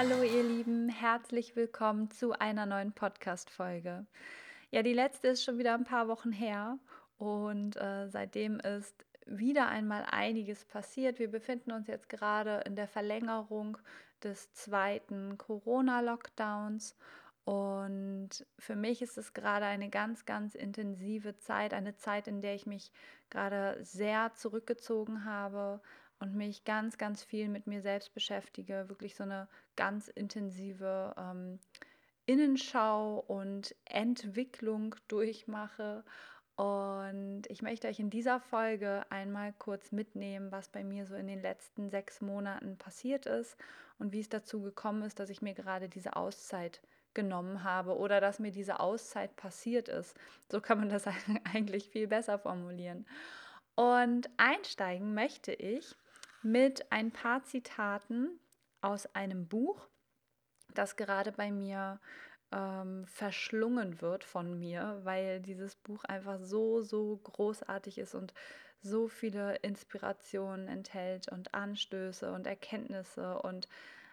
Hallo ihr Lieben, herzlich willkommen zu einer neuen Podcast-Folge. Ja, die letzte ist schon wieder ein paar Wochen her und äh, seitdem ist wieder einmal einiges passiert. Wir befinden uns jetzt gerade in der Verlängerung des zweiten Corona-Lockdowns und für mich ist es gerade eine ganz, ganz intensive Zeit, eine Zeit, in der ich mich gerade sehr zurückgezogen habe, und mich ganz, ganz viel mit mir selbst beschäftige, wirklich so eine ganz intensive ähm, Innenschau und Entwicklung durchmache. Und ich möchte euch in dieser Folge einmal kurz mitnehmen, was bei mir so in den letzten sechs Monaten passiert ist und wie es dazu gekommen ist, dass ich mir gerade diese Auszeit genommen habe oder dass mir diese Auszeit passiert ist. So kann man das eigentlich viel besser formulieren. Und einsteigen möchte ich mit ein paar Zitaten aus einem Buch, das gerade bei mir ähm, verschlungen wird von mir, weil dieses Buch einfach so, so großartig ist und so viele Inspirationen enthält und Anstöße und Erkenntnisse und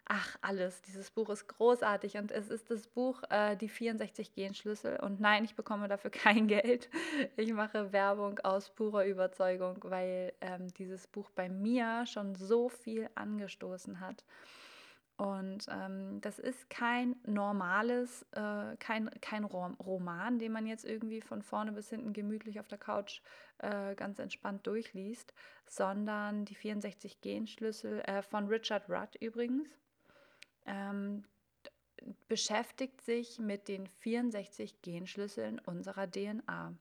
ach, alles. Dieses Buch ist großartig und es ist das Buch äh, Die 64 Genschlüssel. Und nein, ich bekomme dafür kein Geld. Ich mache Werbung aus purer Überzeugung, weil ähm, dieses Buch bei mir schon so viel angestoßen hat. Und ähm, das ist kein normales, äh, kein, kein Roman, den man jetzt irgendwie von vorne bis hinten gemütlich auf der Couch äh, ganz entspannt durchliest, sondern die 64 Genschlüssel äh, von Richard Rudd übrigens ähm, beschäftigt sich mit den 64 Genschlüsseln unserer DNA.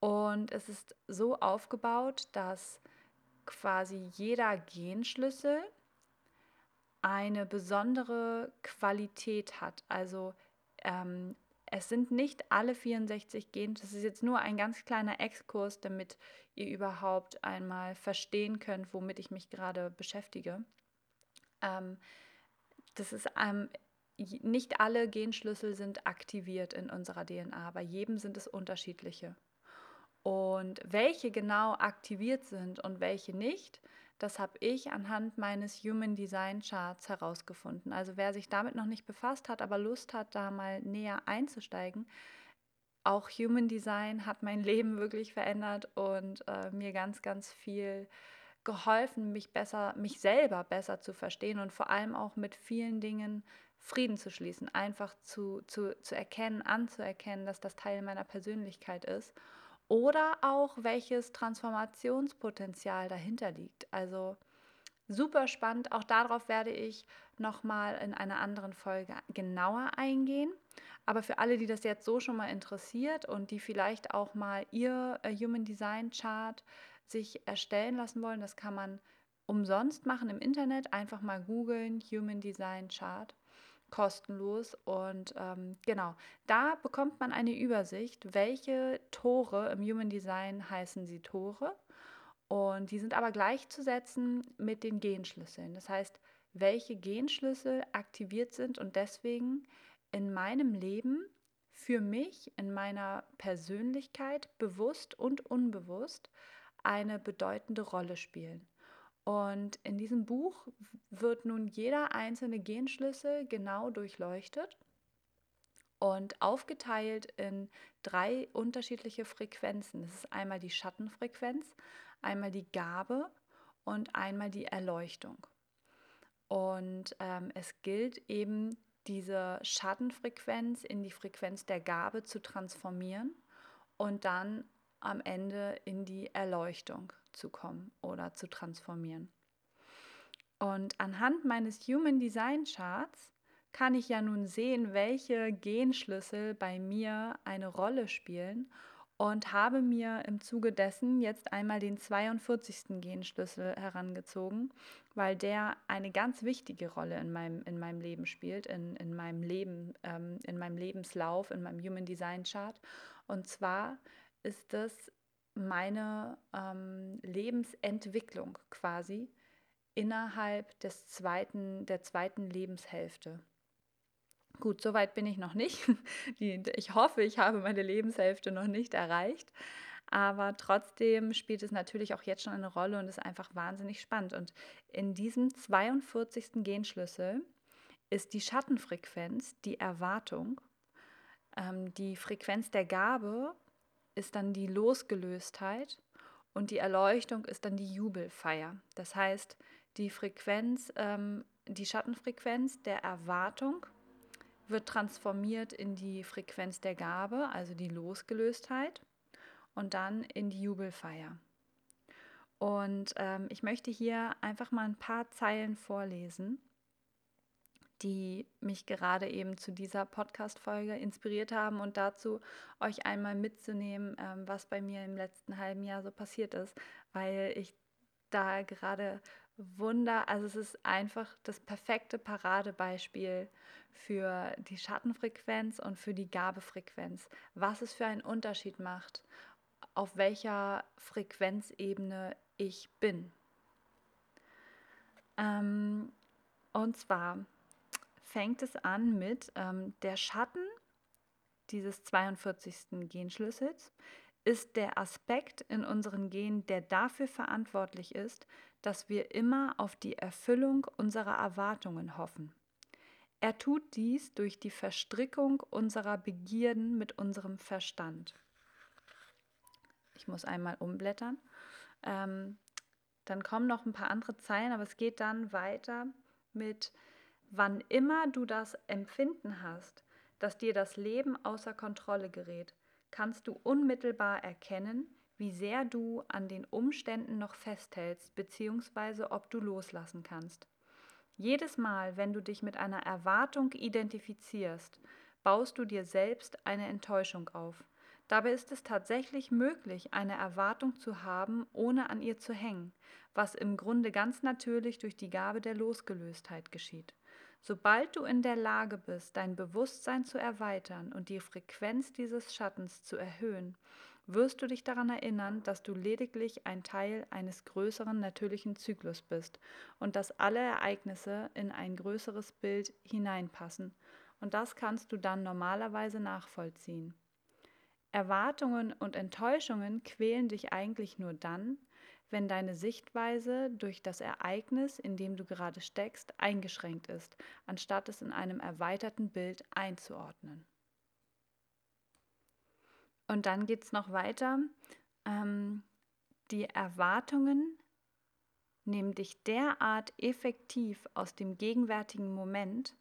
Und es ist so aufgebaut, dass quasi jeder Genschlüssel eine besondere Qualität hat. Also ähm, es sind nicht alle 64 Gen, das ist jetzt nur ein ganz kleiner Exkurs, damit ihr überhaupt einmal verstehen könnt, womit ich mich gerade beschäftige. Ähm, das ist ähm, nicht alle Genschlüssel sind aktiviert in unserer DNA. Bei jedem sind es unterschiedliche. Und welche genau aktiviert sind und welche nicht, das habe ich anhand meines Human Design Charts herausgefunden. Also wer sich damit noch nicht befasst hat, aber Lust hat, da mal näher einzusteigen, auch Human Design hat mein Leben wirklich verändert und äh, mir ganz, ganz viel geholfen, mich besser, mich selber besser zu verstehen und vor allem auch mit vielen Dingen Frieden zu schließen, einfach zu, zu, zu erkennen, anzuerkennen, dass das Teil meiner Persönlichkeit ist oder auch welches Transformationspotenzial dahinter liegt. Also super spannend, auch darauf werde ich nochmal in einer anderen Folge genauer eingehen. Aber für alle, die das jetzt so schon mal interessiert und die vielleicht auch mal ihr äh, Human Design Chart sich erstellen lassen wollen, das kann man umsonst machen im Internet. Einfach mal googeln, Human Design Chart, kostenlos. Und ähm, genau, da bekommt man eine Übersicht, welche Tore im Human Design heißen sie Tore. Und die sind aber gleichzusetzen mit den Genschlüsseln. Das heißt, welche Genschlüssel aktiviert sind und deswegen in meinem Leben für mich, in meiner Persönlichkeit, bewusst und unbewusst, eine bedeutende Rolle spielen. Und in diesem Buch wird nun jeder einzelne Genschlüssel genau durchleuchtet und aufgeteilt in drei unterschiedliche Frequenzen. Das ist einmal die Schattenfrequenz, einmal die Gabe und einmal die Erleuchtung. Und ähm, es gilt eben, diese Schattenfrequenz in die Frequenz der Gabe zu transformieren und dann am Ende in die Erleuchtung zu kommen oder zu transformieren. Und anhand meines Human Design Charts kann ich ja nun sehen, welche Genschlüssel bei mir eine Rolle spielen und habe mir im Zuge dessen jetzt einmal den 42. Genschlüssel herangezogen, weil der eine ganz wichtige Rolle in meinem, in meinem Leben spielt, in, in meinem Leben, ähm, in meinem Lebenslauf, in meinem Human Design Chart. Und zwar ist es meine ähm, Lebensentwicklung quasi innerhalb des zweiten, der zweiten Lebenshälfte. Gut, soweit bin ich noch nicht. ich hoffe, ich habe meine Lebenshälfte noch nicht erreicht. Aber trotzdem spielt es natürlich auch jetzt schon eine Rolle und ist einfach wahnsinnig spannend. Und in diesem 42. Genschlüssel ist die Schattenfrequenz die Erwartung. Ähm, die Frequenz der Gabe ist dann die Losgelöstheit und die Erleuchtung ist dann die Jubelfeier. Das heißt, die Frequenz, ähm, die Schattenfrequenz der Erwartung wird transformiert in die Frequenz der Gabe, also die Losgelöstheit, und dann in die Jubelfeier. Und ähm, ich möchte hier einfach mal ein paar Zeilen vorlesen, die mich gerade eben zu dieser Podcast-Folge inspiriert haben und dazu euch einmal mitzunehmen, ähm, was bei mir im letzten halben Jahr so passiert ist, weil ich da gerade Wunder, also es ist einfach das perfekte Paradebeispiel für die Schattenfrequenz und für die Gabefrequenz. Was es für einen Unterschied macht, auf welcher Frequenzebene ich bin. Ähm, und zwar fängt es an mit ähm, der Schatten dieses 42. Genschlüssels ist der Aspekt in unseren Genen, der dafür verantwortlich ist, dass wir immer auf die Erfüllung unserer Erwartungen hoffen. Er tut dies durch die Verstrickung unserer Begierden mit unserem Verstand. Ich muss einmal umblättern. Ähm, dann kommen noch ein paar andere Zeilen, aber es geht dann weiter mit, wann immer du das Empfinden hast, dass dir das Leben außer Kontrolle gerät, kannst du unmittelbar erkennen, wie sehr du an den Umständen noch festhältst, beziehungsweise ob du loslassen kannst. Jedes Mal, wenn du dich mit einer Erwartung identifizierst, baust du dir selbst eine Enttäuschung auf. Dabei ist es tatsächlich möglich, eine Erwartung zu haben, ohne an ihr zu hängen, was im Grunde ganz natürlich durch die Gabe der Losgelöstheit geschieht. Sobald du in der Lage bist, dein Bewusstsein zu erweitern und die Frequenz dieses Schattens zu erhöhen, wirst du dich daran erinnern, dass du lediglich ein Teil eines größeren natürlichen Zyklus bist und dass alle Ereignisse in ein größeres Bild hineinpassen. Und das kannst du dann normalerweise nachvollziehen. Erwartungen und Enttäuschungen quälen dich eigentlich nur dann, wenn deine Sichtweise durch das Ereignis, in dem du gerade steckst, eingeschränkt ist, anstatt es in einem erweiterten Bild einzuordnen. Und dann geht es noch weiter. Ähm, die Erwartungen nehmen dich derart effektiv aus dem gegenwärtigen Moment,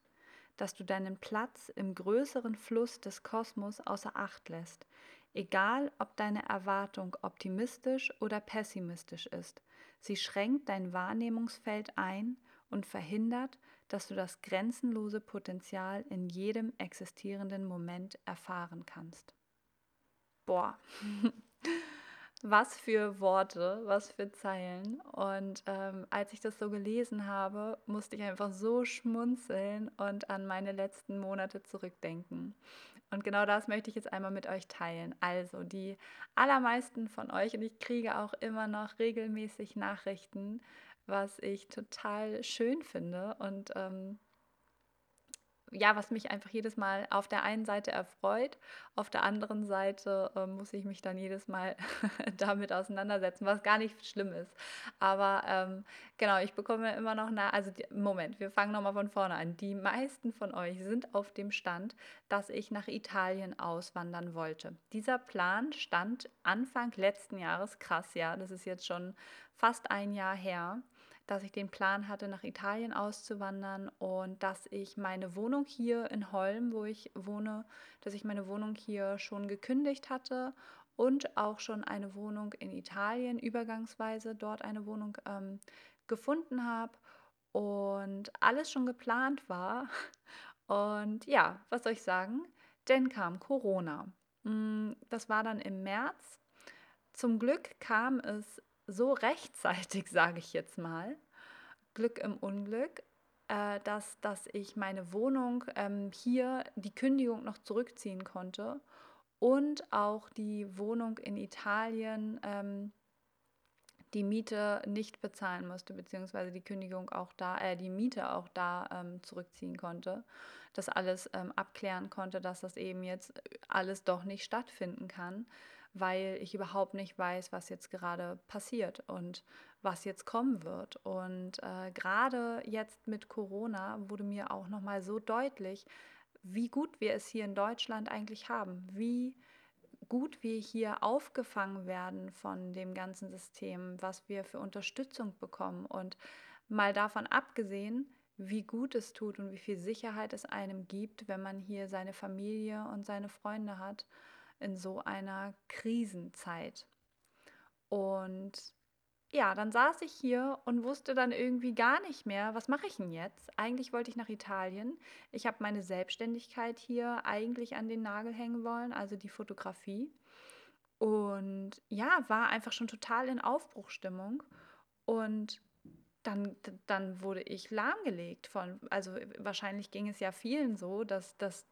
dass du deinen Platz im größeren Fluss des Kosmos außer Acht lässt, egal ob deine Erwartung optimistisch oder pessimistisch ist. Sie schränkt dein Wahrnehmungsfeld ein und verhindert, dass du das grenzenlose Potenzial in jedem existierenden Moment erfahren kannst. Boah, was für Worte, was für Zeilen. Und ähm, als ich das so gelesen habe, musste ich einfach so schmunzeln und an meine letzten Monate zurückdenken. Und genau das möchte ich jetzt einmal mit euch teilen. Also die allermeisten von euch, und ich kriege auch immer noch regelmäßig Nachrichten, was ich total schön finde und ähm, ja, was mich einfach jedes Mal auf der einen Seite erfreut, auf der anderen Seite äh, muss ich mich dann jedes Mal damit auseinandersetzen, was gar nicht schlimm ist. Aber ähm, genau, ich bekomme immer noch nach, also die, Moment, wir fangen nochmal von vorne an. Die meisten von euch sind auf dem Stand, dass ich nach Italien auswandern wollte. Dieser Plan stand Anfang letzten Jahres, krass, ja, das ist jetzt schon fast ein Jahr her dass ich den Plan hatte, nach Italien auszuwandern und dass ich meine Wohnung hier in Holm, wo ich wohne, dass ich meine Wohnung hier schon gekündigt hatte und auch schon eine Wohnung in Italien, übergangsweise dort eine Wohnung ähm, gefunden habe und alles schon geplant war. Und ja, was soll ich sagen? Denn kam Corona. Mm, das war dann im März. Zum Glück kam es so rechtzeitig, sage ich jetzt mal, Glück im Unglück, äh, dass, dass ich meine Wohnung ähm, hier die Kündigung noch zurückziehen konnte und auch die Wohnung in Italien ähm, die Miete nicht bezahlen musste, beziehungsweise die Kündigung auch da, äh, die Miete auch da ähm, zurückziehen konnte. Das alles ähm, abklären konnte, dass das eben jetzt alles doch nicht stattfinden kann, weil ich überhaupt nicht weiß, was jetzt gerade passiert und was jetzt kommen wird. Und äh, gerade jetzt mit Corona wurde mir auch nochmal so deutlich, wie gut wir es hier in Deutschland eigentlich haben, wie gut wir hier aufgefangen werden von dem ganzen System, was wir für Unterstützung bekommen. Und mal davon abgesehen, wie gut es tut und wie viel Sicherheit es einem gibt, wenn man hier seine Familie und seine Freunde hat in so einer Krisenzeit. Und ja, dann saß ich hier und wusste dann irgendwie gar nicht mehr, was mache ich denn jetzt? Eigentlich wollte ich nach Italien. Ich habe meine Selbstständigkeit hier eigentlich an den Nagel hängen wollen, also die Fotografie. Und ja, war einfach schon total in Aufbruchstimmung. Und dann, dann wurde ich lahmgelegt von, also wahrscheinlich ging es ja vielen so, dass das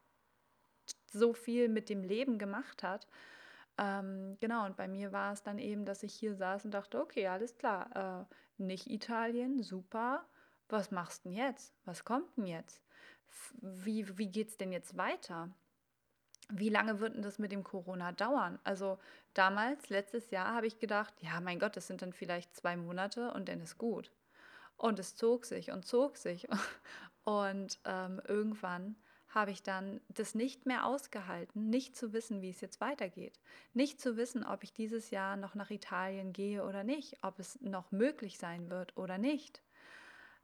so viel mit dem Leben gemacht hat. Ähm, genau, und bei mir war es dann eben, dass ich hier saß und dachte, okay, alles klar, äh, nicht Italien, super. Was machst du denn jetzt? Was kommt denn jetzt? Wie, wie geht es denn jetzt weiter? Wie lange wird denn das mit dem Corona dauern? Also damals, letztes Jahr, habe ich gedacht, ja, mein Gott, das sind dann vielleicht zwei Monate und dann ist gut. Und es zog sich und zog sich. Und ähm, irgendwann habe ich dann das nicht mehr ausgehalten, nicht zu wissen, wie es jetzt weitergeht. Nicht zu wissen, ob ich dieses Jahr noch nach Italien gehe oder nicht, ob es noch möglich sein wird oder nicht.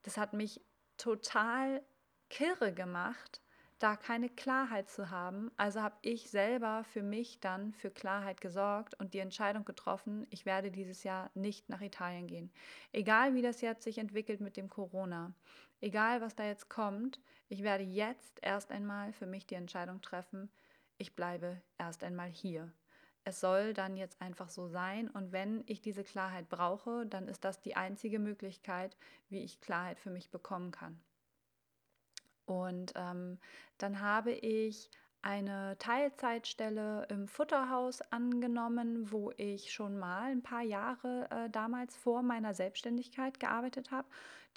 Das hat mich total kirre gemacht, da keine Klarheit zu haben. Also habe ich selber für mich dann für Klarheit gesorgt und die Entscheidung getroffen, ich werde dieses Jahr nicht nach Italien gehen. Egal wie das jetzt sich entwickelt mit dem Corona, egal was da jetzt kommt, ich werde jetzt erst einmal für mich die Entscheidung treffen, ich bleibe erst einmal hier. Es soll dann jetzt einfach so sein und wenn ich diese Klarheit brauche, dann ist das die einzige Möglichkeit, wie ich Klarheit für mich bekommen kann. Und ähm, dann habe ich eine Teilzeitstelle im Futterhaus angenommen, wo ich schon mal ein paar Jahre äh, damals vor meiner Selbstständigkeit gearbeitet habe.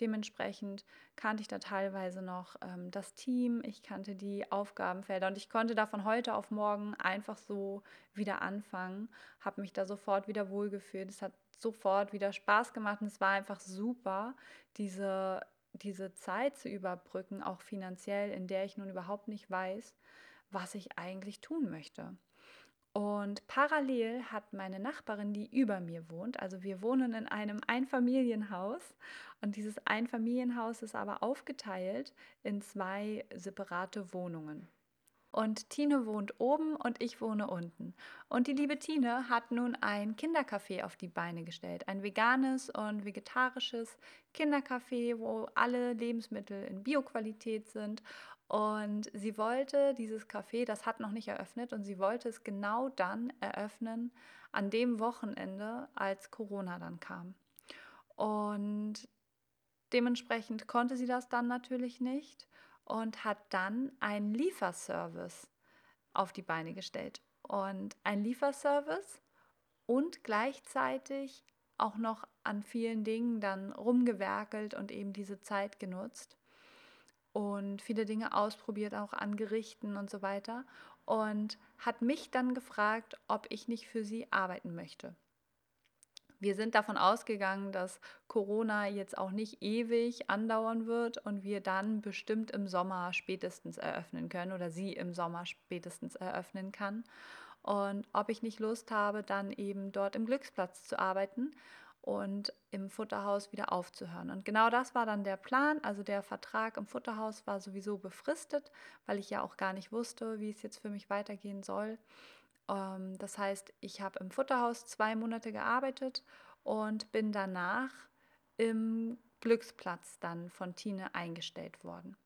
Dementsprechend kannte ich da teilweise noch ähm, das Team, ich kannte die Aufgabenfelder und ich konnte da von heute auf morgen einfach so wieder anfangen, habe mich da sofort wieder wohlgefühlt. Es hat sofort wieder Spaß gemacht und es war einfach super, diese, diese Zeit zu überbrücken, auch finanziell, in der ich nun überhaupt nicht weiß, was ich eigentlich tun möchte. Und parallel hat meine Nachbarin, die über mir wohnt, also wir wohnen in einem Einfamilienhaus und dieses Einfamilienhaus ist aber aufgeteilt in zwei separate Wohnungen. Und Tine wohnt oben und ich wohne unten. Und die liebe Tine hat nun ein Kindercafé auf die Beine gestellt. Ein veganes und vegetarisches Kindercafé, wo alle Lebensmittel in Bioqualität sind und sie wollte dieses Café, das hat noch nicht eröffnet, und sie wollte es genau dann eröffnen, an dem Wochenende, als Corona dann kam. Und dementsprechend konnte sie das dann natürlich nicht und hat dann einen Lieferservice auf die Beine gestellt. Und ein Lieferservice und gleichzeitig auch noch an vielen Dingen dann rumgewerkelt und eben diese Zeit genutzt und viele Dinge ausprobiert, auch an Gerichten und so weiter. Und hat mich dann gefragt, ob ich nicht für sie arbeiten möchte. Wir sind davon ausgegangen, dass Corona jetzt auch nicht ewig andauern wird und wir dann bestimmt im Sommer spätestens eröffnen können oder sie im Sommer spätestens eröffnen kann. Und ob ich nicht Lust habe, dann eben dort im Glücksplatz zu arbeiten und im Futterhaus wieder aufzuhören. Und genau das war dann der Plan. Also der Vertrag im Futterhaus war sowieso befristet, weil ich ja auch gar nicht wusste, wie es jetzt für mich weitergehen soll. Ähm, das heißt, ich habe im Futterhaus zwei Monate gearbeitet und bin danach im Glücksplatz dann von Tine eingestellt worden.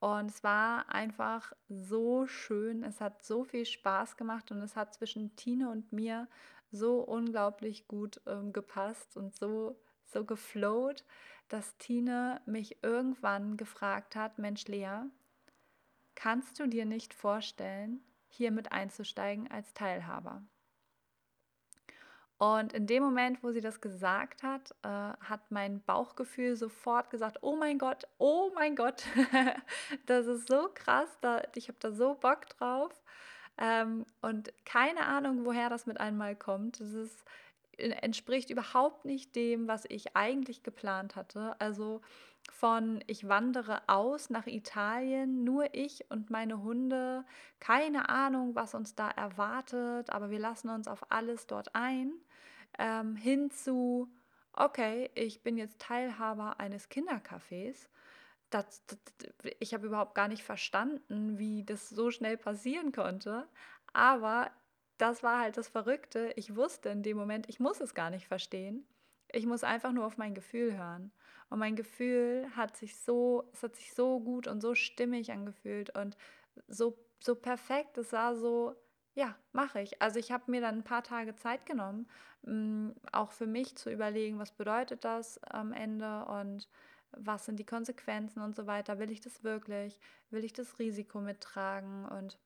Und es war einfach so schön. Es hat so viel Spaß gemacht und es hat zwischen Tine und mir so unglaublich gut ähm, gepasst und so, so geflowt, dass Tine mich irgendwann gefragt hat, Mensch Lea, kannst du dir nicht vorstellen, hier mit einzusteigen als Teilhaber? Und in dem Moment, wo sie das gesagt hat, äh, hat mein Bauchgefühl sofort gesagt, oh mein Gott, oh mein Gott, das ist so krass, da, ich habe da so Bock drauf. Ähm, und keine Ahnung, woher das mit einmal kommt. Das ist, äh, entspricht überhaupt nicht dem, was ich eigentlich geplant hatte. Also von ich wandere aus nach Italien, nur ich und meine Hunde, keine Ahnung, was uns da erwartet, aber wir lassen uns auf alles dort ein ähm, hin zu, okay, ich bin jetzt Teilhaber eines Kindercafés. Das, das, ich habe überhaupt gar nicht verstanden, wie das so schnell passieren konnte. Aber das war halt das Verrückte. Ich wusste in dem Moment, ich muss es gar nicht verstehen. Ich muss einfach nur auf mein Gefühl hören. Und mein Gefühl hat sich so, es hat sich so gut und so stimmig angefühlt und so, so perfekt. Es war so, ja, mache ich. Also ich habe mir dann ein paar Tage Zeit genommen, mm, auch für mich zu überlegen, was bedeutet das am Ende und was sind die Konsequenzen und so weiter. Will ich das wirklich? Will ich das Risiko mittragen und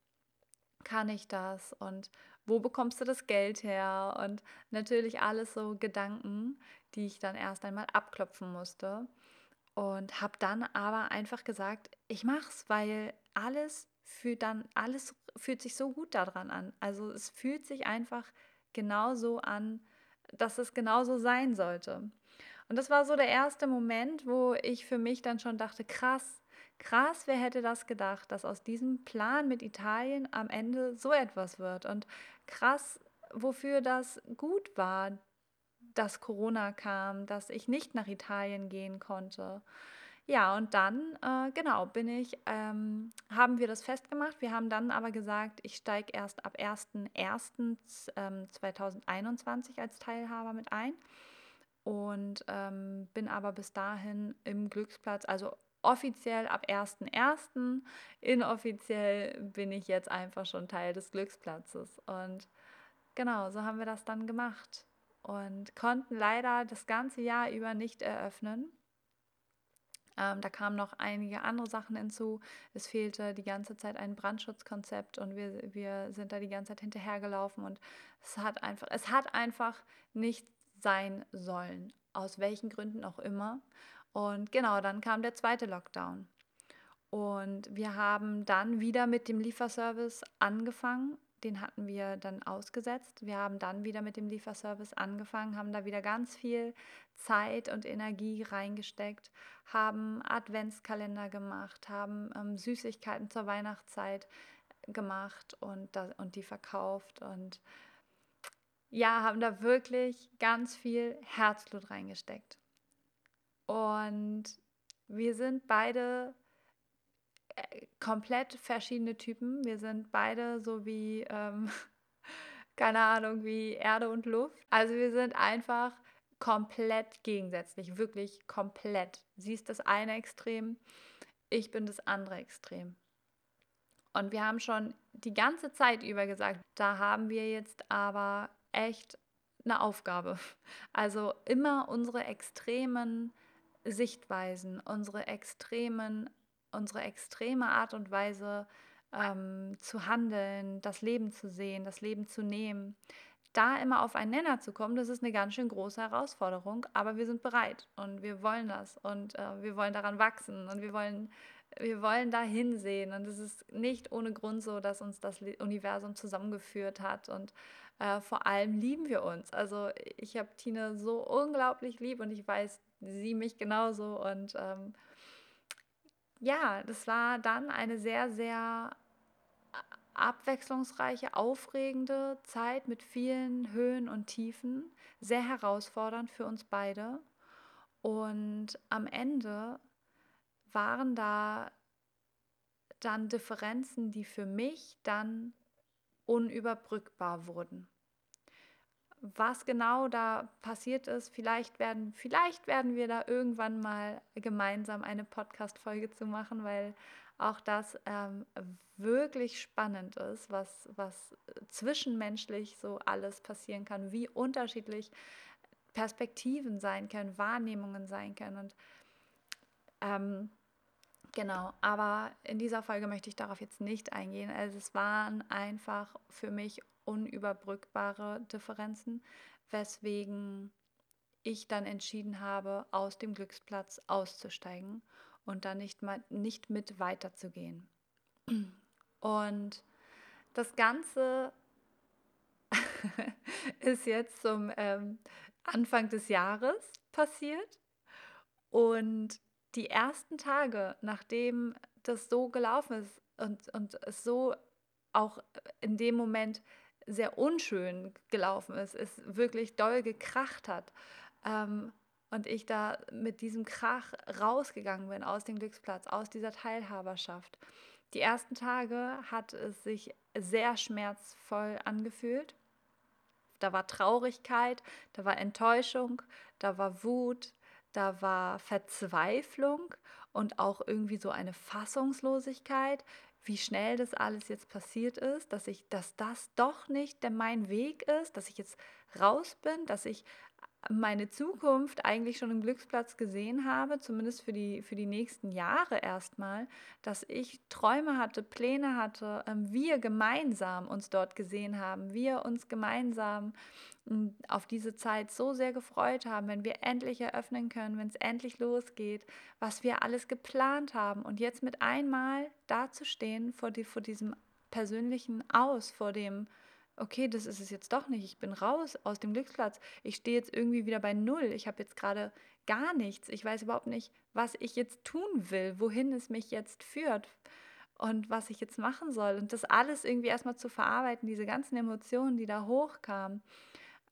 kann ich das? Und wo bekommst du das Geld her? Und natürlich alles so Gedanken, die ich dann erst einmal abklopfen musste. Und habe dann aber einfach gesagt, ich mach's, weil alles fühlt dann, alles fühlt sich so gut daran an. Also es fühlt sich einfach genauso an, dass es genauso sein sollte. Und das war so der erste Moment, wo ich für mich dann schon dachte, krass, krass, wer hätte das gedacht, dass aus diesem Plan mit Italien am Ende so etwas wird. Und krass, wofür das gut war, dass Corona kam, dass ich nicht nach Italien gehen konnte. Ja, und dann, äh, genau, bin ich, ähm, haben wir das festgemacht. Wir haben dann aber gesagt, ich steige erst ab 1.1.2021 ähm, als Teilhaber mit ein und ähm, bin aber bis dahin im Glücksplatz, also offiziell ab 1.1., inoffiziell bin ich jetzt einfach schon Teil des Glücksplatzes. Und genau, so haben wir das dann gemacht und konnten leider das ganze Jahr über nicht eröffnen ähm, da kamen noch einige andere Sachen hinzu. Es fehlte die ganze Zeit ein Brandschutzkonzept und wir, wir sind da die ganze Zeit hinterhergelaufen und es hat einfach, es hat einfach nicht sein sollen, aus welchen Gründen auch immer. Und genau, dann kam der zweite Lockdown. Und wir haben dann wieder mit dem Lieferservice angefangen den hatten wir dann ausgesetzt. Wir haben dann wieder mit dem Lieferservice angefangen, haben da wieder ganz viel Zeit und Energie reingesteckt, haben Adventskalender gemacht, haben ähm, Süßigkeiten zur Weihnachtszeit gemacht und, da, und die verkauft und ja, haben da wirklich ganz viel Herzblut reingesteckt. Und wir sind beide äh, komplett verschiedene Typen. Wir sind beide so wie, ähm, keine Ahnung, wie Erde und Luft. Also wir sind einfach komplett gegensätzlich, wirklich komplett. Sie ist das eine Extrem, ich bin das andere Extrem. Und wir haben schon die ganze Zeit über gesagt, da haben wir jetzt aber echt eine Aufgabe. Also immer unsere extremen Sichtweisen, unsere extremen unsere extreme Art und Weise ähm, zu handeln, das Leben zu sehen, das Leben zu nehmen, da immer auf einen Nenner zu kommen, das ist eine ganz schön große Herausforderung, aber wir sind bereit und wir wollen das und äh, wir wollen daran wachsen und wir wollen, wir wollen da hinsehen und es ist nicht ohne Grund so, dass uns das Universum zusammengeführt hat und äh, vor allem lieben wir uns. Also ich habe Tine so unglaublich lieb und ich weiß, sie mich genauso und ähm, ja, das war dann eine sehr, sehr abwechslungsreiche, aufregende Zeit mit vielen Höhen und Tiefen, sehr herausfordernd für uns beide. Und am Ende waren da dann Differenzen, die für mich dann unüberbrückbar wurden was genau da passiert ist. Vielleicht werden, vielleicht werden wir da irgendwann mal gemeinsam eine Podcast-Folge zu machen, weil auch das ähm, wirklich spannend ist, was, was zwischenmenschlich so alles passieren kann, wie unterschiedlich Perspektiven sein können, Wahrnehmungen sein können. Und ähm, genau, aber in dieser Folge möchte ich darauf jetzt nicht eingehen. Also es waren einfach für mich unüberbrückbare Differenzen, weswegen ich dann entschieden habe, aus dem Glücksplatz auszusteigen und dann nicht, mal, nicht mit weiterzugehen. Und das Ganze ist jetzt zum ähm, Anfang des Jahres passiert. Und die ersten Tage, nachdem das so gelaufen ist und, und es so auch in dem Moment sehr unschön gelaufen ist, es wirklich doll gekracht hat ähm, und ich da mit diesem Krach rausgegangen bin aus dem Glücksplatz, aus dieser Teilhaberschaft. Die ersten Tage hat es sich sehr schmerzvoll angefühlt. Da war Traurigkeit, da war Enttäuschung, da war Wut, da war Verzweiflung und auch irgendwie so eine Fassungslosigkeit, wie schnell das alles jetzt passiert ist, dass ich, dass das doch nicht der mein Weg ist, dass ich jetzt raus bin, dass ich meine Zukunft eigentlich schon im Glücksplatz gesehen habe, zumindest für die, für die nächsten Jahre erstmal, dass ich Träume hatte, Pläne hatte, ähm, wir gemeinsam uns dort gesehen haben, wir uns gemeinsam hm, auf diese Zeit so sehr gefreut haben, wenn wir endlich eröffnen können, wenn es endlich losgeht, was wir alles geplant haben. Und jetzt mit einmal dazustehen vor, die, vor diesem persönlichen Aus, vor dem okay, das ist es jetzt doch nicht. Ich bin raus aus dem Glücksplatz. Ich stehe jetzt irgendwie wieder bei Null. Ich habe jetzt gerade gar nichts. Ich weiß überhaupt nicht, was ich jetzt tun will, wohin es mich jetzt führt und was ich jetzt machen soll. Und das alles irgendwie erstmal zu verarbeiten, diese ganzen Emotionen, die da hochkamen.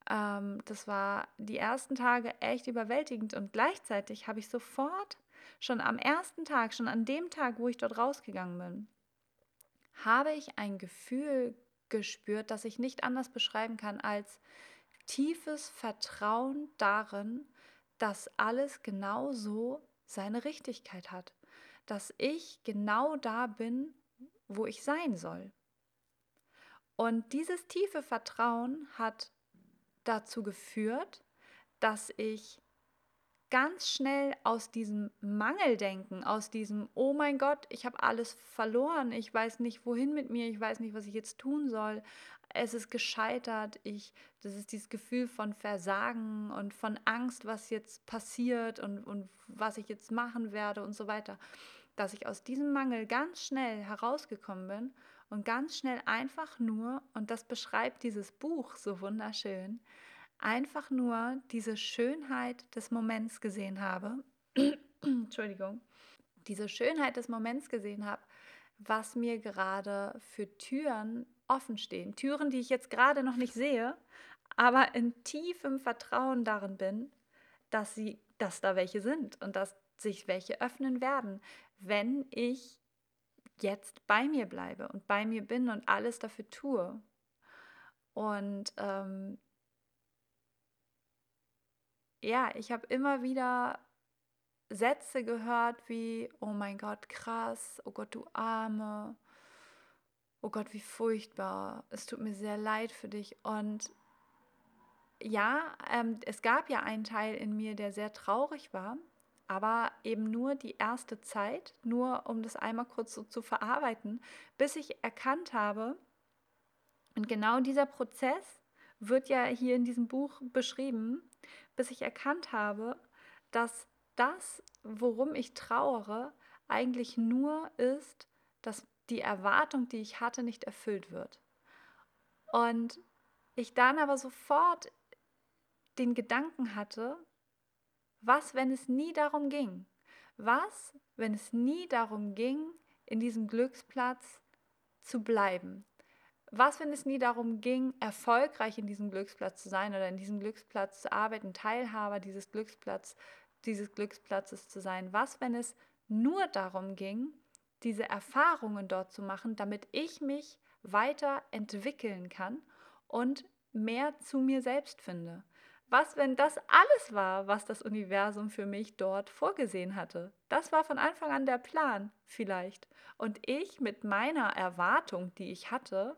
Ähm, das war die ersten Tage echt überwältigend. Und gleichzeitig habe ich sofort, schon am ersten Tag, schon an dem Tag, wo ich dort rausgegangen bin, habe ich ein Gefühl gespürt, das ich nicht anders beschreiben kann als tiefes Vertrauen darin, dass alles genau so seine Richtigkeit hat, dass ich genau da bin, wo ich sein soll. Und dieses tiefe Vertrauen hat dazu geführt, dass ich ganz schnell aus diesem Mangeldenken, aus diesem, oh mein Gott, ich habe alles verloren, ich weiß nicht, wohin mit mir, ich weiß nicht, was ich jetzt tun soll, es ist gescheitert, ich, das ist dieses Gefühl von Versagen und von Angst, was jetzt passiert und, und was ich jetzt machen werde und so weiter, dass ich aus diesem Mangel ganz schnell herausgekommen bin und ganz schnell einfach nur, und das beschreibt dieses Buch so wunderschön, einfach nur diese Schönheit des Moments gesehen habe, Entschuldigung, diese Schönheit des Moments gesehen habe, was mir gerade für Türen offen stehen. Türen, die ich jetzt gerade noch nicht sehe, aber in tiefem Vertrauen darin bin, dass, sie, dass da welche sind und dass sich welche öffnen werden, wenn ich jetzt bei mir bleibe und bei mir bin und alles dafür tue. Und ähm, ja, ich habe immer wieder Sätze gehört wie, oh mein Gott, krass, oh Gott, du Arme, oh Gott, wie furchtbar, es tut mir sehr leid für dich. Und ja, ähm, es gab ja einen Teil in mir, der sehr traurig war, aber eben nur die erste Zeit, nur um das einmal kurz so zu verarbeiten, bis ich erkannt habe, und genau dieser Prozess wird ja hier in diesem Buch beschrieben, bis ich erkannt habe, dass das, worum ich trauere, eigentlich nur ist, dass die Erwartung, die ich hatte, nicht erfüllt wird. Und ich dann aber sofort den Gedanken hatte, was, wenn es nie darum ging? Was, wenn es nie darum ging, in diesem Glücksplatz zu bleiben? Was, wenn es nie darum ging, erfolgreich in diesem Glücksplatz zu sein oder in diesem Glücksplatz zu arbeiten, Teilhaber dieses Glücksplatz, dieses Glücksplatzes zu sein? Was, wenn es nur darum ging, diese Erfahrungen dort zu machen, damit ich mich weiterentwickeln kann und mehr zu mir selbst finde? Was, wenn das alles war, was das Universum für mich dort vorgesehen hatte? Das war von Anfang an der Plan, vielleicht. Und ich mit meiner Erwartung, die ich hatte,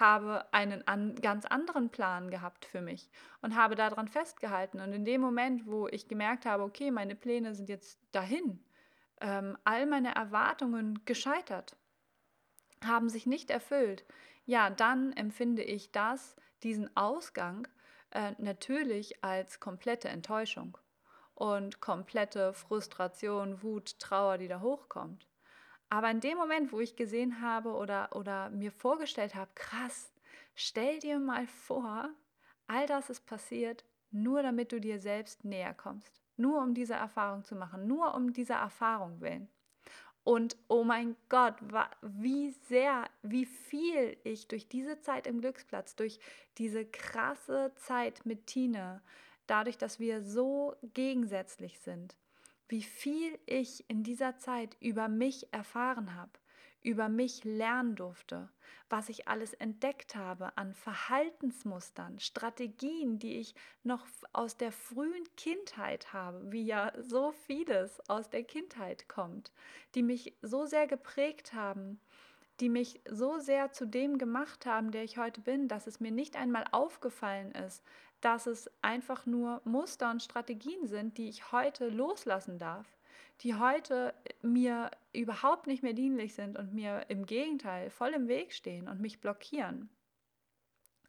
habe einen an, ganz anderen Plan gehabt für mich und habe daran festgehalten. Und in dem Moment, wo ich gemerkt habe, okay, meine Pläne sind jetzt dahin, ähm, all meine Erwartungen gescheitert, haben sich nicht erfüllt, ja, dann empfinde ich das, diesen Ausgang, äh, natürlich als komplette Enttäuschung und komplette Frustration, Wut, Trauer, die da hochkommt. Aber in dem Moment, wo ich gesehen habe oder, oder mir vorgestellt habe, krass, stell dir mal vor, all das ist passiert, nur damit du dir selbst näher kommst. Nur um diese Erfahrung zu machen, nur um dieser Erfahrung willen. Und oh mein Gott, wie sehr, wie viel ich durch diese Zeit im Glücksplatz, durch diese krasse Zeit mit Tine, dadurch, dass wir so gegensätzlich sind, wie viel ich in dieser Zeit über mich erfahren habe, über mich lernen durfte, was ich alles entdeckt habe an Verhaltensmustern, Strategien, die ich noch aus der frühen Kindheit habe, wie ja so vieles aus der Kindheit kommt, die mich so sehr geprägt haben, die mich so sehr zu dem gemacht haben, der ich heute bin, dass es mir nicht einmal aufgefallen ist, dass es einfach nur Muster und Strategien sind, die ich heute loslassen darf, die heute mir überhaupt nicht mehr dienlich sind und mir im Gegenteil voll im Weg stehen und mich blockieren.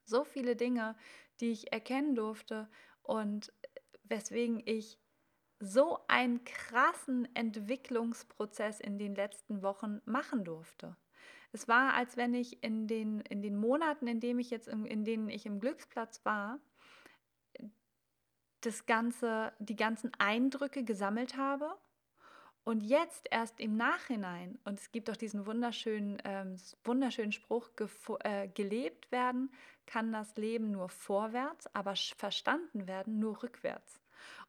So viele Dinge, die ich erkennen durfte und weswegen ich so einen krassen Entwicklungsprozess in den letzten Wochen machen durfte. Es war, als wenn ich in den, in den Monaten, in, dem ich jetzt im, in denen ich im Glücksplatz war, das Ganze, die ganzen Eindrücke gesammelt habe und jetzt erst im Nachhinein, und es gibt auch diesen wunderschönen, ähm, wunderschönen Spruch, äh, gelebt werden kann das Leben nur vorwärts, aber verstanden werden nur rückwärts.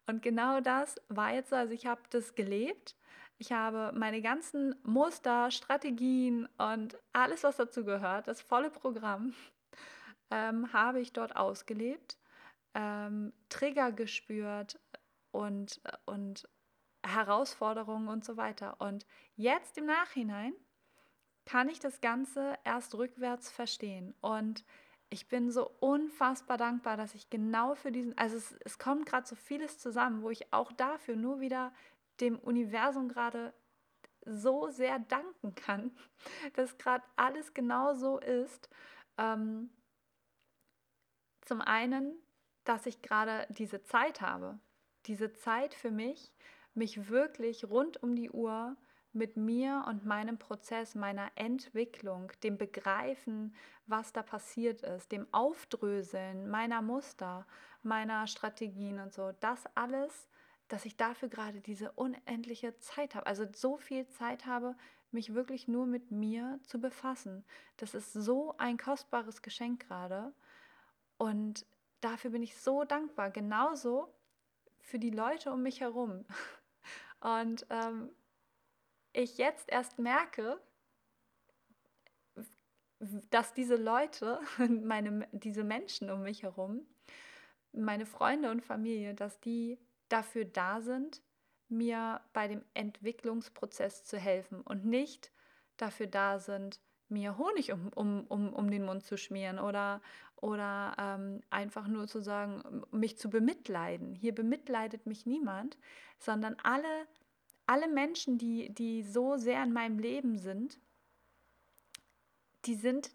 Und genau das war jetzt so, also ich habe das gelebt. Ich habe meine ganzen Muster, Strategien und alles, was dazu gehört, das volle Programm, ähm, habe ich dort ausgelebt, ähm, Trigger gespürt und, und Herausforderungen und so weiter. Und jetzt im Nachhinein kann ich das Ganze erst rückwärts verstehen. Und ich bin so unfassbar dankbar, dass ich genau für diesen, also es, es kommt gerade so vieles zusammen, wo ich auch dafür nur wieder dem Universum gerade so sehr danken kann, dass gerade alles genau so ist. Ähm, zum einen, dass ich gerade diese Zeit habe, diese Zeit für mich, mich wirklich rund um die Uhr mit mir und meinem Prozess, meiner Entwicklung, dem Begreifen, was da passiert ist, dem Aufdröseln meiner Muster, meiner Strategien und so, das alles, dass ich dafür gerade diese unendliche Zeit habe, also so viel Zeit habe, mich wirklich nur mit mir zu befassen. Das ist so ein kostbares Geschenk gerade. Und dafür bin ich so dankbar, genauso für die Leute um mich herum. Und ähm, ich jetzt erst merke, dass diese Leute, meine, diese Menschen um mich herum, meine Freunde und Familie, dass die dafür da sind, mir bei dem Entwicklungsprozess zu helfen und nicht dafür da sind, mir Honig um, um, um, um den Mund zu schmieren oder, oder ähm, einfach nur zu sagen, mich zu bemitleiden. Hier bemitleidet mich niemand, sondern alle, alle Menschen, die, die so sehr in meinem Leben sind, die sind,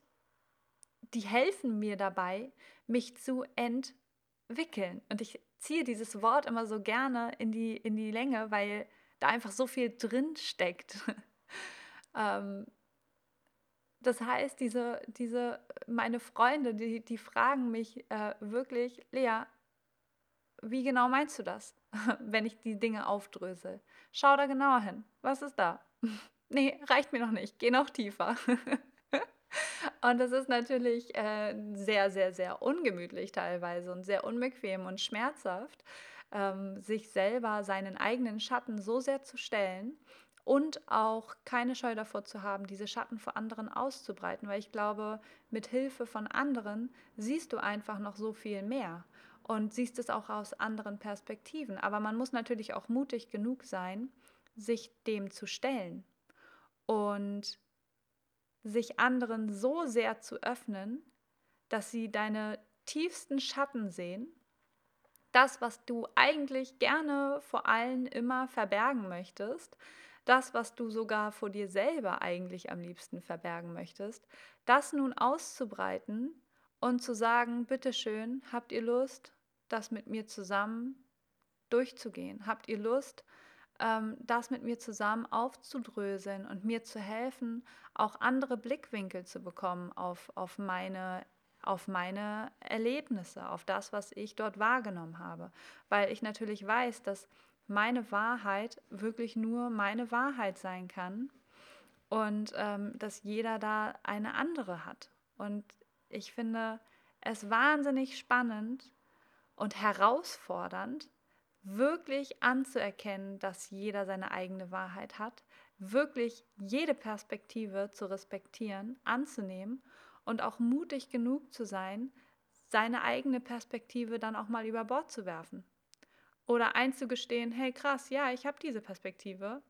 die helfen mir dabei, mich zu entwickeln. Und ich ziehe dieses Wort immer so gerne in die, in die Länge, weil da einfach so viel drin steckt. ähm, das heißt, diese, diese, meine Freunde, die, die fragen mich äh, wirklich, Lea, wie genau meinst du das, wenn ich die Dinge aufdrösel? Schau da genauer hin. Was ist da? nee, reicht mir noch nicht. Geh noch tiefer. und das ist natürlich äh, sehr, sehr, sehr ungemütlich teilweise und sehr unbequem und schmerzhaft, ähm, sich selber seinen eigenen Schatten so sehr zu stellen und auch keine Scheu davor zu haben, diese Schatten vor anderen auszubreiten, weil ich glaube, mit Hilfe von anderen siehst du einfach noch so viel mehr. und siehst es auch aus anderen Perspektiven. Aber man muss natürlich auch mutig genug sein, sich dem zu stellen und sich anderen so sehr zu öffnen, dass sie deine tiefsten Schatten sehen, das, was du eigentlich gerne vor allen immer verbergen möchtest, das, was du sogar vor dir selber eigentlich am liebsten verbergen möchtest, das nun auszubreiten und zu sagen, bitteschön, habt ihr Lust, das mit mir zusammen durchzugehen? Habt ihr Lust, ähm, das mit mir zusammen aufzudröseln und mir zu helfen, auch andere Blickwinkel zu bekommen auf, auf, meine, auf meine Erlebnisse, auf das, was ich dort wahrgenommen habe? Weil ich natürlich weiß, dass meine Wahrheit wirklich nur meine Wahrheit sein kann und ähm, dass jeder da eine andere hat. Und ich finde es wahnsinnig spannend und herausfordernd, wirklich anzuerkennen, dass jeder seine eigene Wahrheit hat, wirklich jede Perspektive zu respektieren, anzunehmen und auch mutig genug zu sein, seine eigene Perspektive dann auch mal über Bord zu werfen. Oder einzugestehen, hey krass, ja, ich habe diese Perspektive,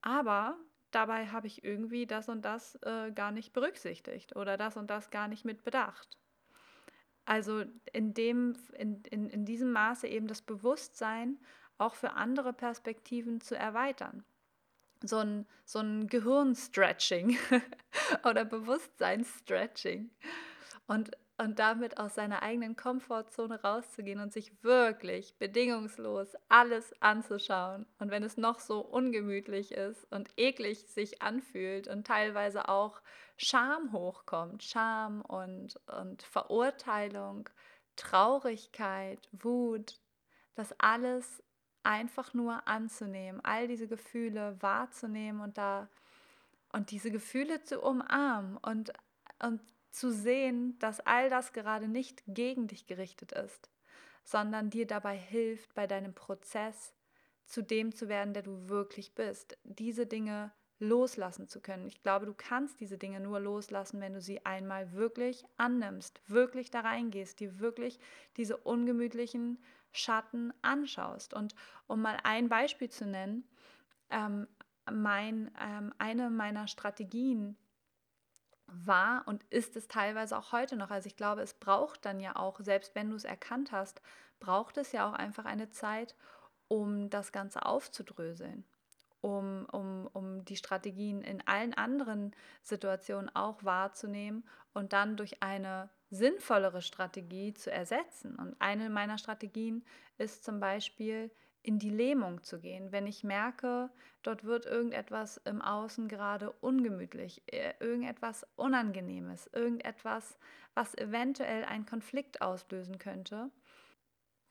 aber dabei habe ich irgendwie das und das äh, gar nicht berücksichtigt oder das und das gar nicht mit bedacht. Also in, dem, in, in, in diesem Maße eben das Bewusstsein auch für andere Perspektiven zu erweitern. So ein, so ein Gehirnstretching oder Bewusstseinsstretching. Und und damit aus seiner eigenen Komfortzone rauszugehen und sich wirklich bedingungslos alles anzuschauen. Und wenn es noch so ungemütlich ist und eklig sich anfühlt und teilweise auch Scham hochkommt, Scham und, und Verurteilung, Traurigkeit, Wut, das alles einfach nur anzunehmen, all diese Gefühle wahrzunehmen und da und diese Gefühle zu umarmen und, und zu sehen, dass all das gerade nicht gegen dich gerichtet ist, sondern dir dabei hilft, bei deinem Prozess zu dem zu werden, der du wirklich bist. Diese Dinge loslassen zu können. Ich glaube, du kannst diese Dinge nur loslassen, wenn du sie einmal wirklich annimmst, wirklich da reingehst, dir wirklich diese ungemütlichen Schatten anschaust. Und um mal ein Beispiel zu nennen, ähm, mein, ähm, eine meiner Strategien, war und ist es teilweise auch heute noch. Also ich glaube, es braucht dann ja auch, selbst wenn du es erkannt hast, braucht es ja auch einfach eine Zeit, um das Ganze aufzudröseln, um, um, um die Strategien in allen anderen Situationen auch wahrzunehmen und dann durch eine sinnvollere Strategie zu ersetzen. Und eine meiner Strategien ist zum Beispiel, in die Lähmung zu gehen. Wenn ich merke, dort wird irgendetwas im Außen gerade ungemütlich, äh, irgendetwas Unangenehmes, irgendetwas, was eventuell einen Konflikt auslösen könnte,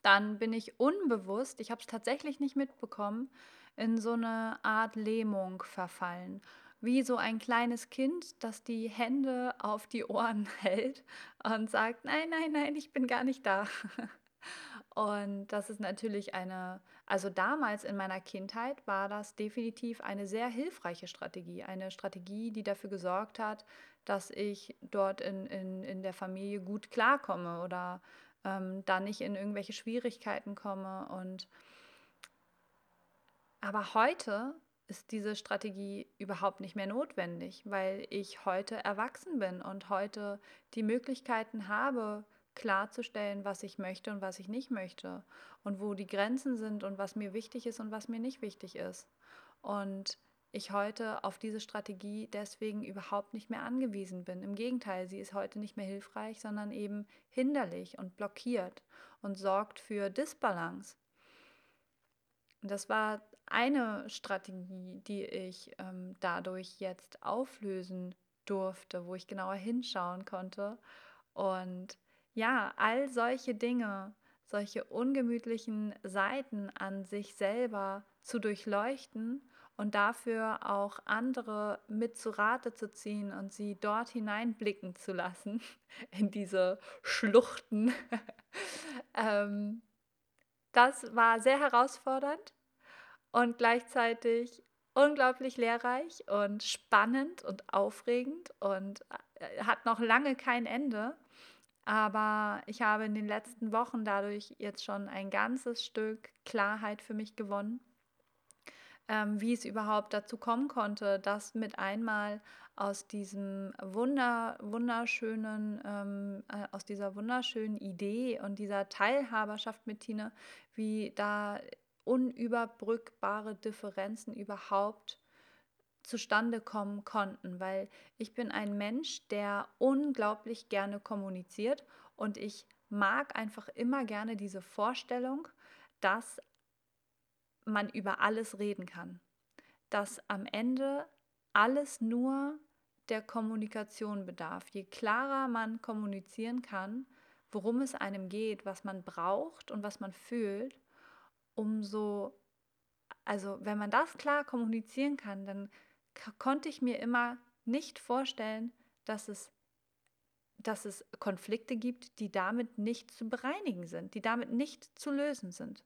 dann bin ich unbewusst, ich habe es tatsächlich nicht mitbekommen, in so eine Art Lähmung verfallen. Wie so ein kleines Kind, das die Hände auf die Ohren hält und sagt, nein, nein, nein, ich bin gar nicht da. Und das ist natürlich eine, also damals in meiner Kindheit war das definitiv eine sehr hilfreiche Strategie. Eine Strategie, die dafür gesorgt hat, dass ich dort in, in, in der Familie gut klarkomme oder ähm, da nicht in irgendwelche Schwierigkeiten komme. Und aber heute ist diese Strategie überhaupt nicht mehr notwendig, weil ich heute erwachsen bin und heute die Möglichkeiten habe, klarzustellen, was ich möchte und was ich nicht möchte und wo die Grenzen sind und was mir wichtig ist und was mir nicht wichtig ist. Und ich heute auf diese Strategie deswegen überhaupt nicht mehr angewiesen bin. Im Gegenteil, sie ist heute nicht mehr hilfreich, sondern eben hinderlich und blockiert und sorgt für Disbalance. Das war eine Strategie, die ich ähm, dadurch jetzt auflösen durfte, wo ich genauer hinschauen konnte und ja, all solche Dinge, solche ungemütlichen Seiten an sich selber zu durchleuchten und dafür auch andere mit zu Rate zu ziehen und sie dort hineinblicken zu lassen, in diese Schluchten. ähm, das war sehr herausfordernd und gleichzeitig unglaublich lehrreich und spannend und aufregend und äh, hat noch lange kein Ende. Aber ich habe in den letzten Wochen dadurch jetzt schon ein ganzes Stück Klarheit für mich gewonnen, ähm, wie es überhaupt dazu kommen konnte, dass mit einmal aus diesem wunder, wunderschönen, ähm, äh, aus dieser wunderschönen Idee und dieser Teilhaberschaft mit Tine, wie da unüberbrückbare Differenzen überhaupt zustande kommen konnten, weil ich bin ein Mensch, der unglaublich gerne kommuniziert und ich mag einfach immer gerne diese Vorstellung, dass man über alles reden kann, dass am Ende alles nur der Kommunikation bedarf. Je klarer man kommunizieren kann, worum es einem geht, was man braucht und was man fühlt, umso, also wenn man das klar kommunizieren kann, dann konnte ich mir immer nicht vorstellen, dass es, dass es Konflikte gibt, die damit nicht zu bereinigen sind, die damit nicht zu lösen sind.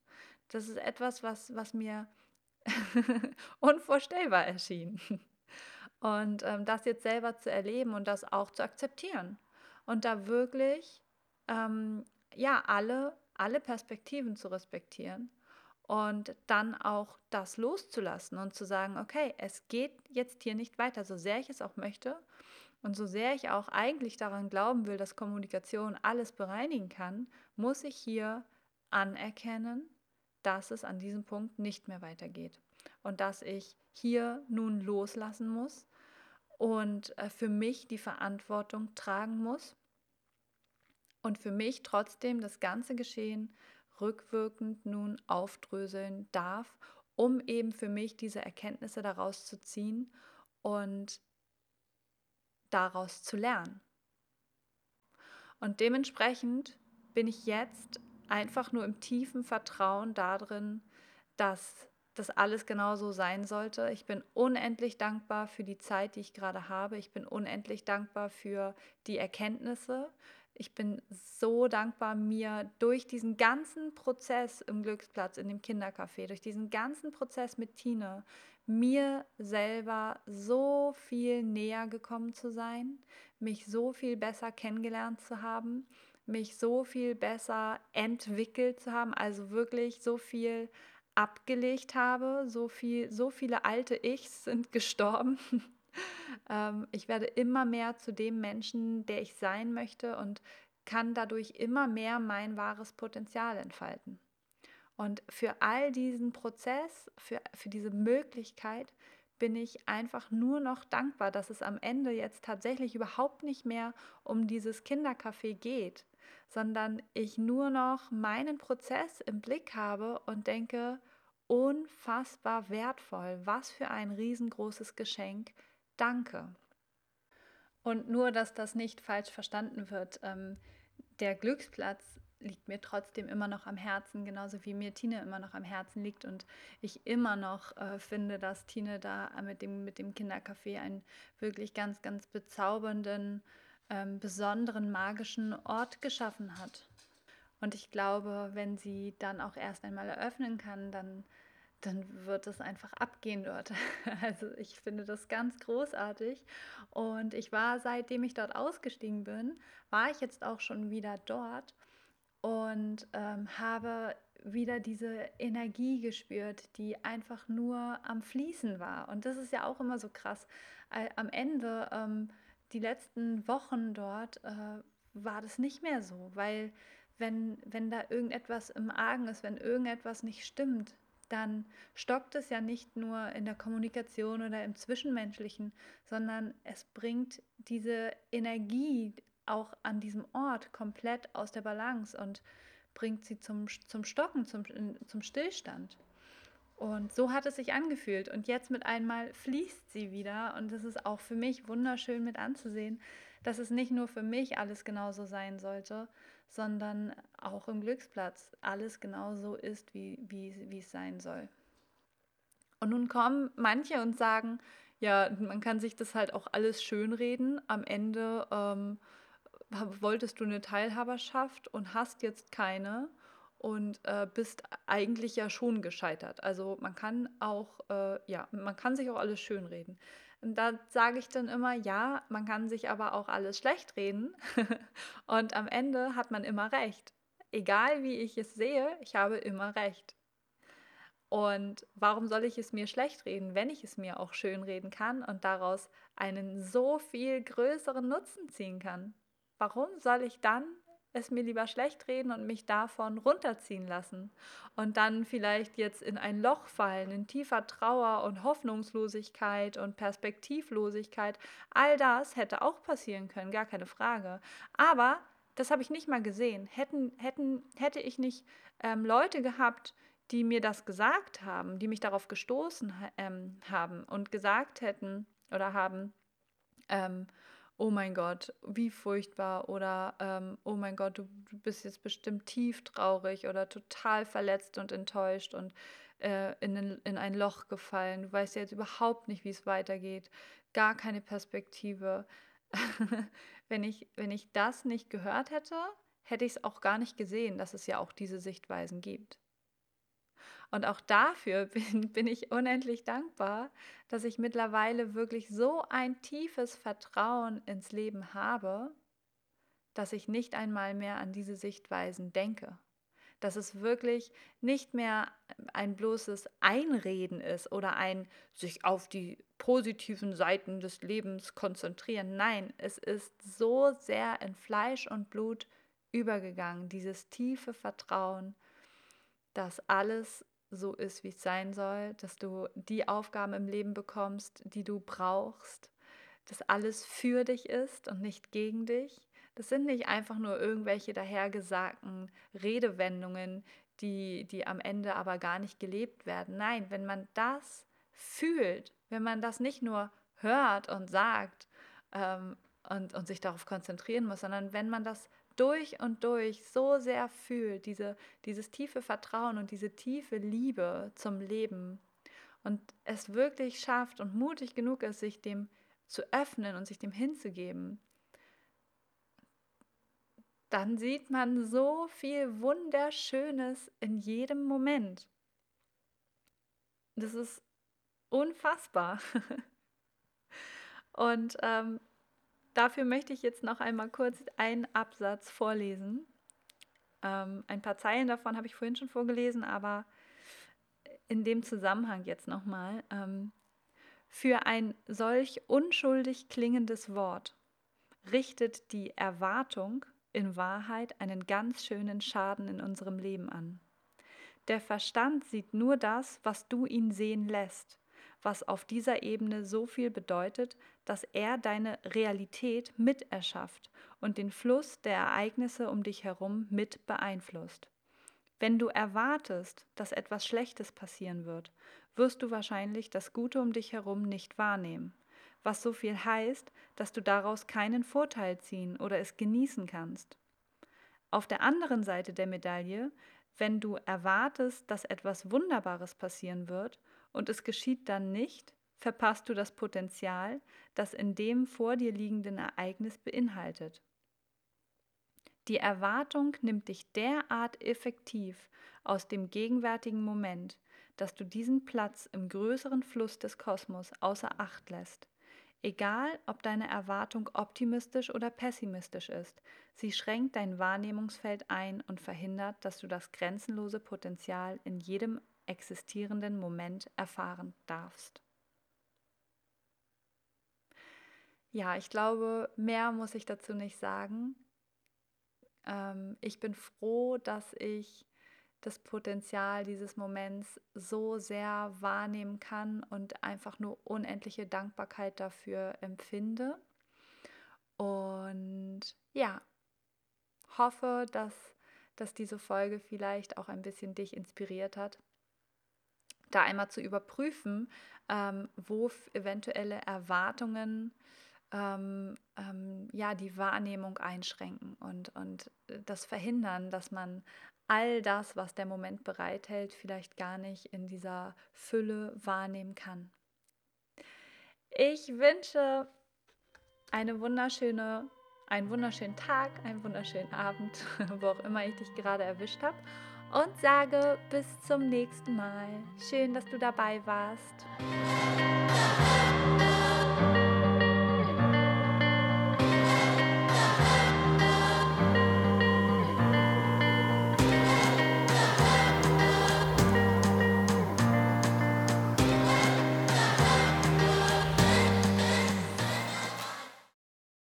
Das ist etwas, was, was mir unvorstellbar erschien. Und ähm, das jetzt selber zu erleben und das auch zu akzeptieren. Und da wirklich, ähm, ja, alle, alle Perspektiven zu respektieren und dann auch das loszulassen und zu sagen, okay, es geht jetzt hier nicht weiter, so sehr ich es auch möchte und so sehr ich auch eigentlich daran glauben will, dass Kommunikation alles bereinigen kann, muss ich hier anerkennen, dass es an diesem Punkt nicht mehr weitergeht und dass ich hier nun loslassen muss und äh, für mich die Verantwortung tragen muss und für mich trotzdem das ganze Geschehen rückwirkend nun aufdröseln darf, um eben für mich diese Erkenntnisse daraus zu ziehen und daraus zu lernen. Und dementsprechend bin ich jetzt einfach nur im tiefen Vertrauen darin, dass das alles genauso sein sollte. Ich bin unendlich dankbar für die Zeit, die ich gerade habe. Ich bin unendlich dankbar für die Erkenntnisse, ich bin so dankbar, mir durch diesen ganzen Prozess im Glücksplatz, in dem Kindercafé, durch diesen ganzen Prozess mit Tine, mir selber so viel näher gekommen zu sein, mich so viel besser kennengelernt zu haben, mich so viel besser entwickelt zu haben, also wirklich so viel abgelegt habe, so viel, so viele alte Ichs sind gestorben ähm, ich werde immer mehr zu dem Menschen, der ich sein möchte und kann dadurch immer mehr mein wahres Potenzial entfalten. Und für all diesen Prozess, für, für diese Möglichkeit bin ich einfach nur noch dankbar, dass es am Ende jetzt tatsächlich überhaupt nicht mehr um dieses Kindercafé geht, sondern ich nur noch meinen Prozess im Blick habe und denke, unfassbar wertvoll, was für ein riesengroßes Geschenk Danke. Und nur, dass das nicht falsch verstanden wird, ähm, der Glücksplatz liegt mir trotzdem immer noch am Herzen, genauso wie mir Tine immer noch am Herzen liegt und ich immer noch äh, finde, dass Tine da mit dem, mit dem Kindercafé einen wirklich ganz, ganz bezaubernden, ähm, besonderen, magischen Ort geschaffen hat. Und ich glaube, wenn sie dann auch erst einmal eröffnen kann, dann dann wird es einfach abgehen dort. Also ich finde das ganz großartig. Und ich war, seitdem ich dort ausgestiegen bin, war ich jetzt auch schon wieder dort und ähm, habe wieder diese Energie gespürt, die einfach nur am Fließen war. Und das ist ja auch immer so krass. Äh, am Ende, ähm, die letzten Wochen dort, äh, war das nicht mehr so, weil wenn, wenn da irgendetwas im Argen ist, wenn irgendetwas nicht stimmt, dann stockt es ja nicht nur in der Kommunikation oder im Zwischenmenschlichen, sondern es bringt diese Energie auch an diesem Ort komplett aus der Balance und bringt sie zum, zum Stocken, zum, zum Stillstand. Und so hat es sich angefühlt. Und jetzt mit einmal fließt sie wieder. Und das ist auch für mich wunderschön mit anzusehen, dass es nicht nur für mich alles genauso sein sollte, sondern auch im Glücksplatz alles genauso ist, wie, wie, wie es sein soll. Und nun kommen manche und sagen, ja, man kann sich das halt auch alles schönreden. Am Ende ähm, wolltest du eine Teilhaberschaft und hast jetzt keine und äh, bist eigentlich ja schon gescheitert. Also man kann auch, äh, ja, man kann sich auch alles schönreden. Und da sage ich dann immer, ja, man kann sich aber auch alles schlecht reden. und am Ende hat man immer recht. Egal wie ich es sehe, ich habe immer recht. Und warum soll ich es mir schlecht reden, wenn ich es mir auch schön reden kann und daraus einen so viel größeren Nutzen ziehen kann? Warum soll ich dann es mir lieber schlecht reden und mich davon runterziehen lassen und dann vielleicht jetzt in ein Loch fallen, in tiefer Trauer und Hoffnungslosigkeit und Perspektivlosigkeit. All das hätte auch passieren können, gar keine Frage. Aber das habe ich nicht mal gesehen. Hätten, hätten, hätte ich nicht ähm, Leute gehabt, die mir das gesagt haben, die mich darauf gestoßen ähm, haben und gesagt hätten oder haben, ähm, oh mein Gott, wie furchtbar oder ähm, oh mein Gott, du, du, bist jetzt bestimmt tief traurig oder total verletzt und enttäuscht und äh, in, ein, in ein Loch gefallen. Du weißt ja jetzt überhaupt nicht, wie es weitergeht, gar keine Perspektive. wenn, ich, wenn ich das nicht gehört hätte, hätte ich es auch gar nicht gesehen, dass es ja auch diese Sichtweisen gibt. Und auch dafür bin, bin ich unendlich dankbar, dass ich mittlerweile wirklich so ein tiefes Vertrauen ins Leben habe, dass ich nicht einmal mehr an diese Sichtweisen denke. Dass es wirklich nicht mehr ein bloßes Einreden ist oder ein sich auf die positiven Seiten des Lebens konzentrieren. Nein, es ist so sehr in Fleisch und Blut übergegangen, dieses tiefe Vertrauen, dass alles so ist, wie es sein soll, dass du die Aufgaben im Leben bekommst, die du brauchst, dass alles für dich ist und nicht gegen dich. Das sind nicht einfach nur irgendwelche dahergesagten Redewendungen, die, die am Ende aber gar nicht gelebt werden. Nein, wenn man das fühlt, wenn man das nicht nur hört und sagt ähm, und, und sich darauf konzentrieren muss, sondern wenn man das durch und durch so sehr fühlt, diese, dieses tiefe Vertrauen und diese tiefe Liebe zum Leben und es wirklich schafft und mutig genug ist, sich dem zu öffnen und sich dem hinzugeben, dann sieht man so viel Wunderschönes in jedem Moment. Das ist unfassbar. Und ähm, Dafür möchte ich jetzt noch einmal kurz einen Absatz vorlesen. Ähm, ein paar Zeilen davon habe ich vorhin schon vorgelesen, aber in dem Zusammenhang jetzt nochmal. Ähm, für ein solch unschuldig klingendes Wort richtet die Erwartung in Wahrheit einen ganz schönen Schaden in unserem Leben an. Der Verstand sieht nur das, was du ihn sehen lässt was auf dieser Ebene so viel bedeutet, dass er deine Realität mit erschafft und den Fluss der Ereignisse um dich herum mit beeinflusst. Wenn du erwartest, dass etwas Schlechtes passieren wird, wirst du wahrscheinlich das Gute um dich herum nicht wahrnehmen, was so viel heißt, dass du daraus keinen Vorteil ziehen oder es genießen kannst. Auf der anderen Seite der Medaille, wenn du erwartest, dass etwas Wunderbares passieren wird und es geschieht dann nicht, verpasst du das Potenzial, das in dem vor dir liegenden Ereignis beinhaltet. Die Erwartung nimmt dich derart effektiv aus dem gegenwärtigen Moment, dass du diesen Platz im größeren Fluss des Kosmos außer Acht lässt. Egal, ob deine Erwartung optimistisch oder pessimistisch ist, sie schränkt dein Wahrnehmungsfeld ein und verhindert, dass du das grenzenlose Potenzial in jedem existierenden Moment erfahren darfst. Ja, ich glaube, mehr muss ich dazu nicht sagen. Ähm, ich bin froh, dass ich das Potenzial dieses Moments so sehr wahrnehmen kann und einfach nur unendliche Dankbarkeit dafür empfinde. Und ja, hoffe, dass, dass diese Folge vielleicht auch ein bisschen dich inspiriert hat, da einmal zu überprüfen, ähm, wo eventuelle Erwartungen ähm, ähm, ja die Wahrnehmung einschränken und, und äh, das verhindern, dass man all das, was der Moment bereithält, vielleicht gar nicht in dieser Fülle wahrnehmen kann. Ich wünsche eine wunderschöne, einen wunderschönen Tag, einen wunderschönen Abend, wo auch immer ich dich gerade erwischt habe und sage bis zum nächsten Mal. Schön, dass du dabei warst.